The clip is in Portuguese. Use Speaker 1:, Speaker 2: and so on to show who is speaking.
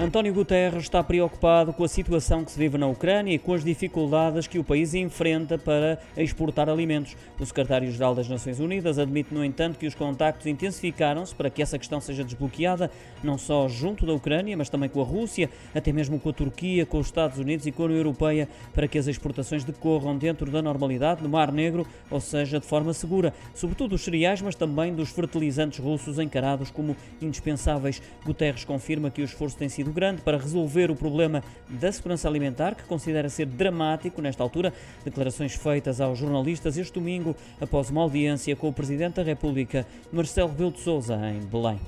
Speaker 1: António Guterres está preocupado com a situação que se vive na Ucrânia e com as dificuldades que o país enfrenta para exportar alimentos. O secretário-geral das Nações Unidas admite, no entanto, que os contactos intensificaram-se para que essa questão seja desbloqueada, não só junto da Ucrânia, mas também com a Rússia, até mesmo com a Turquia, com os Estados Unidos e com a União Europeia, para que as exportações decorram dentro da normalidade no Mar Negro, ou seja, de forma segura, sobretudo dos cereais, mas também dos fertilizantes russos encarados como indispensáveis. Guterres confirma que o esforço tem sido grande para resolver o problema da segurança alimentar, que considera ser dramático nesta altura. Declarações feitas aos jornalistas este domingo após uma audiência com o Presidente da República, Marcelo Rebelo de Sousa, em Belém.